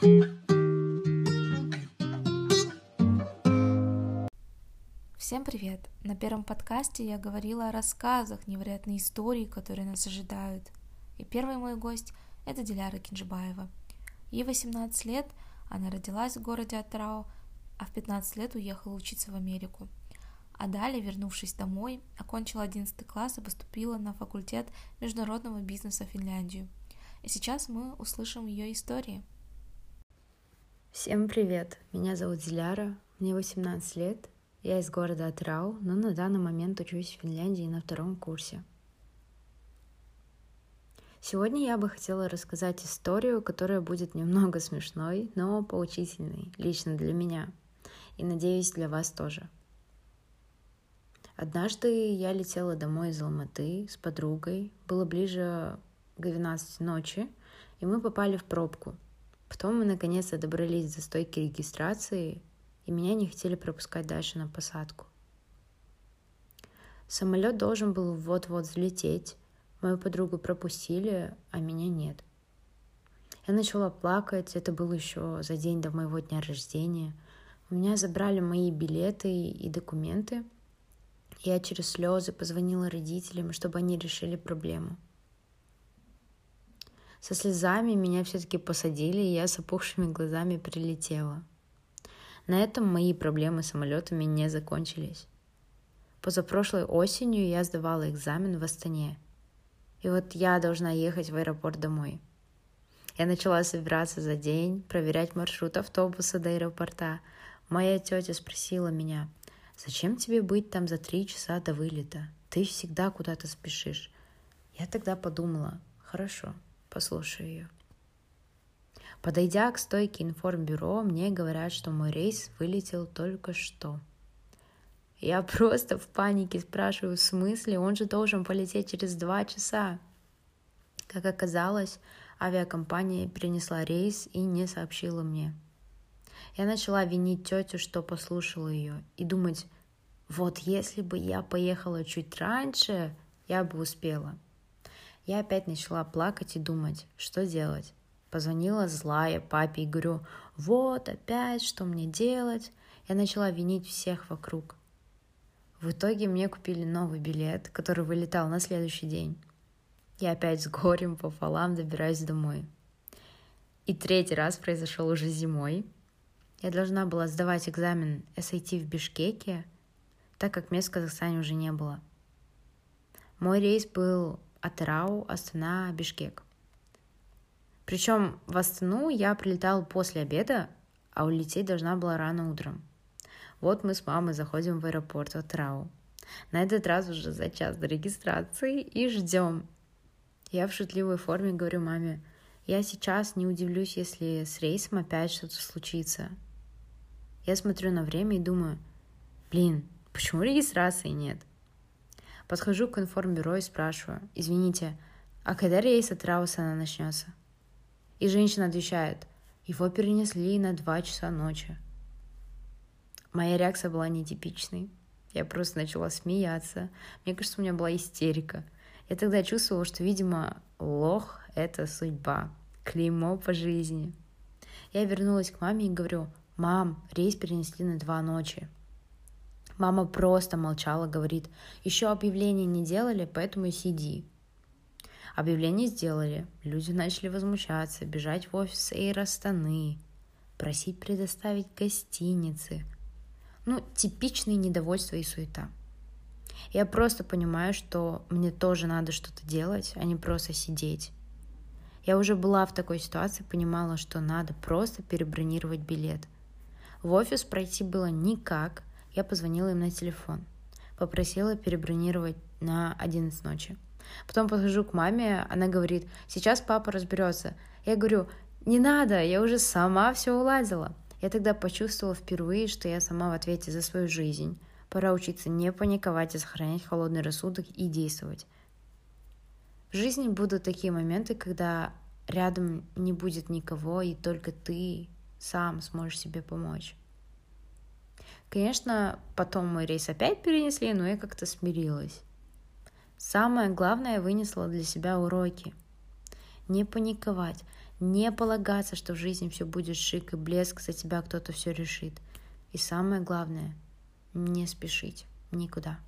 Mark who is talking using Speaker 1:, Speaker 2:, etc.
Speaker 1: Всем привет! На первом подкасте я говорила о рассказах, невероятной истории, которые нас ожидают. И первый мой гость – это Диляра Кинжибаева. Ей 18 лет, она родилась в городе Атрау, а в 15 лет уехала учиться в Америку. А далее, вернувшись домой, окончила 11 класс и поступила на факультет международного бизнеса в Финляндию. И сейчас мы услышим ее истории.
Speaker 2: Всем привет! Меня зовут Диляра, мне 18 лет, я из города Атрау, но на данный момент учусь в Финляндии на втором курсе. Сегодня я бы хотела рассказать историю, которая будет немного смешной, но поучительной, лично для меня. И надеюсь, для вас тоже. Однажды я летела домой из Алматы с подругой. Было ближе к 12 ночи, и мы попали в пробку. Потом мы наконец-то добрались до стойки регистрации, и меня не хотели пропускать дальше на посадку. Самолет должен был вот-вот взлететь. Мою подругу пропустили, а меня нет. Я начала плакать, это было еще за день до моего дня рождения. У меня забрали мои билеты и документы. Я через слезы позвонила родителям, чтобы они решили проблему. Со слезами меня все-таки посадили, и я с опухшими глазами прилетела. На этом мои проблемы с самолетами не закончились. Позапрошлой осенью я сдавала экзамен в Астане. И вот я должна ехать в аэропорт домой. Я начала собираться за день, проверять маршрут автобуса до аэропорта. Моя тетя спросила меня, зачем тебе быть там за три часа до вылета? Ты всегда куда-то спешишь. Я тогда подумала, хорошо, послушаю ее. Подойдя к стойке информбюро, мне говорят, что мой рейс вылетел только что. Я просто в панике спрашиваю, в смысле? Он же должен полететь через два часа. Как оказалось, авиакомпания перенесла рейс и не сообщила мне. Я начала винить тетю, что послушала ее, и думать, вот если бы я поехала чуть раньше, я бы успела. Я опять начала плакать и думать, что делать. Позвонила злая папе и говорю, вот опять, что мне делать? Я начала винить всех вокруг. В итоге мне купили новый билет, который вылетал на следующий день. Я опять с горем пополам добираюсь домой. И третий раз произошел уже зимой. Я должна была сдавать экзамен SAT в Бишкеке, так как мест в Казахстане уже не было. Мой рейс был от Рау, Астана, Бишкек. Причем в Астану я прилетала после обеда, а улететь должна была рано утром. Вот мы с мамой заходим в аэропорт в. На этот раз уже за час до регистрации и ждем. Я в шутливой форме говорю маме, я сейчас не удивлюсь, если с рейсом опять что-то случится. Я смотрю на время и думаю, блин, почему регистрации нет? Подхожу к информбюро и спрашиваю, извините, а когда рейс от Раусана начнется? И женщина отвечает, его перенесли на два часа ночи. Моя реакция была нетипичной. Я просто начала смеяться. Мне кажется, у меня была истерика. Я тогда чувствовала, что, видимо, лох — это судьба, клеймо по жизни. Я вернулась к маме и говорю, «Мам, рейс перенесли на два ночи». Мама просто молчала, говорит, «Еще объявление не делали, поэтому сиди». Объявление сделали, люди начали возмущаться, бежать в офис Эйр Астаны, просить предоставить гостиницы. Ну, типичное недовольство и суета. Я просто понимаю, что мне тоже надо что-то делать, а не просто сидеть. Я уже была в такой ситуации, понимала, что надо просто перебронировать билет. В офис пройти было никак. Я позвонила им на телефон. Попросила перебронировать на 11 ночи. Потом подхожу к маме, она говорит, сейчас папа разберется. Я говорю, не надо, я уже сама все уладила. Я тогда почувствовала впервые, что я сама в ответе за свою жизнь. Пора учиться не паниковать, а сохранять холодный рассудок и действовать. В жизни будут такие моменты, когда рядом не будет никого, и только ты сам сможешь себе помочь. Конечно, потом мой рейс опять перенесли, но я как-то смирилась. Самое главное, вынесла для себя уроки. не паниковать, не полагаться, что в жизни все будет шик и блеск, за тебя кто-то все решит. И самое главное, не спешить никуда.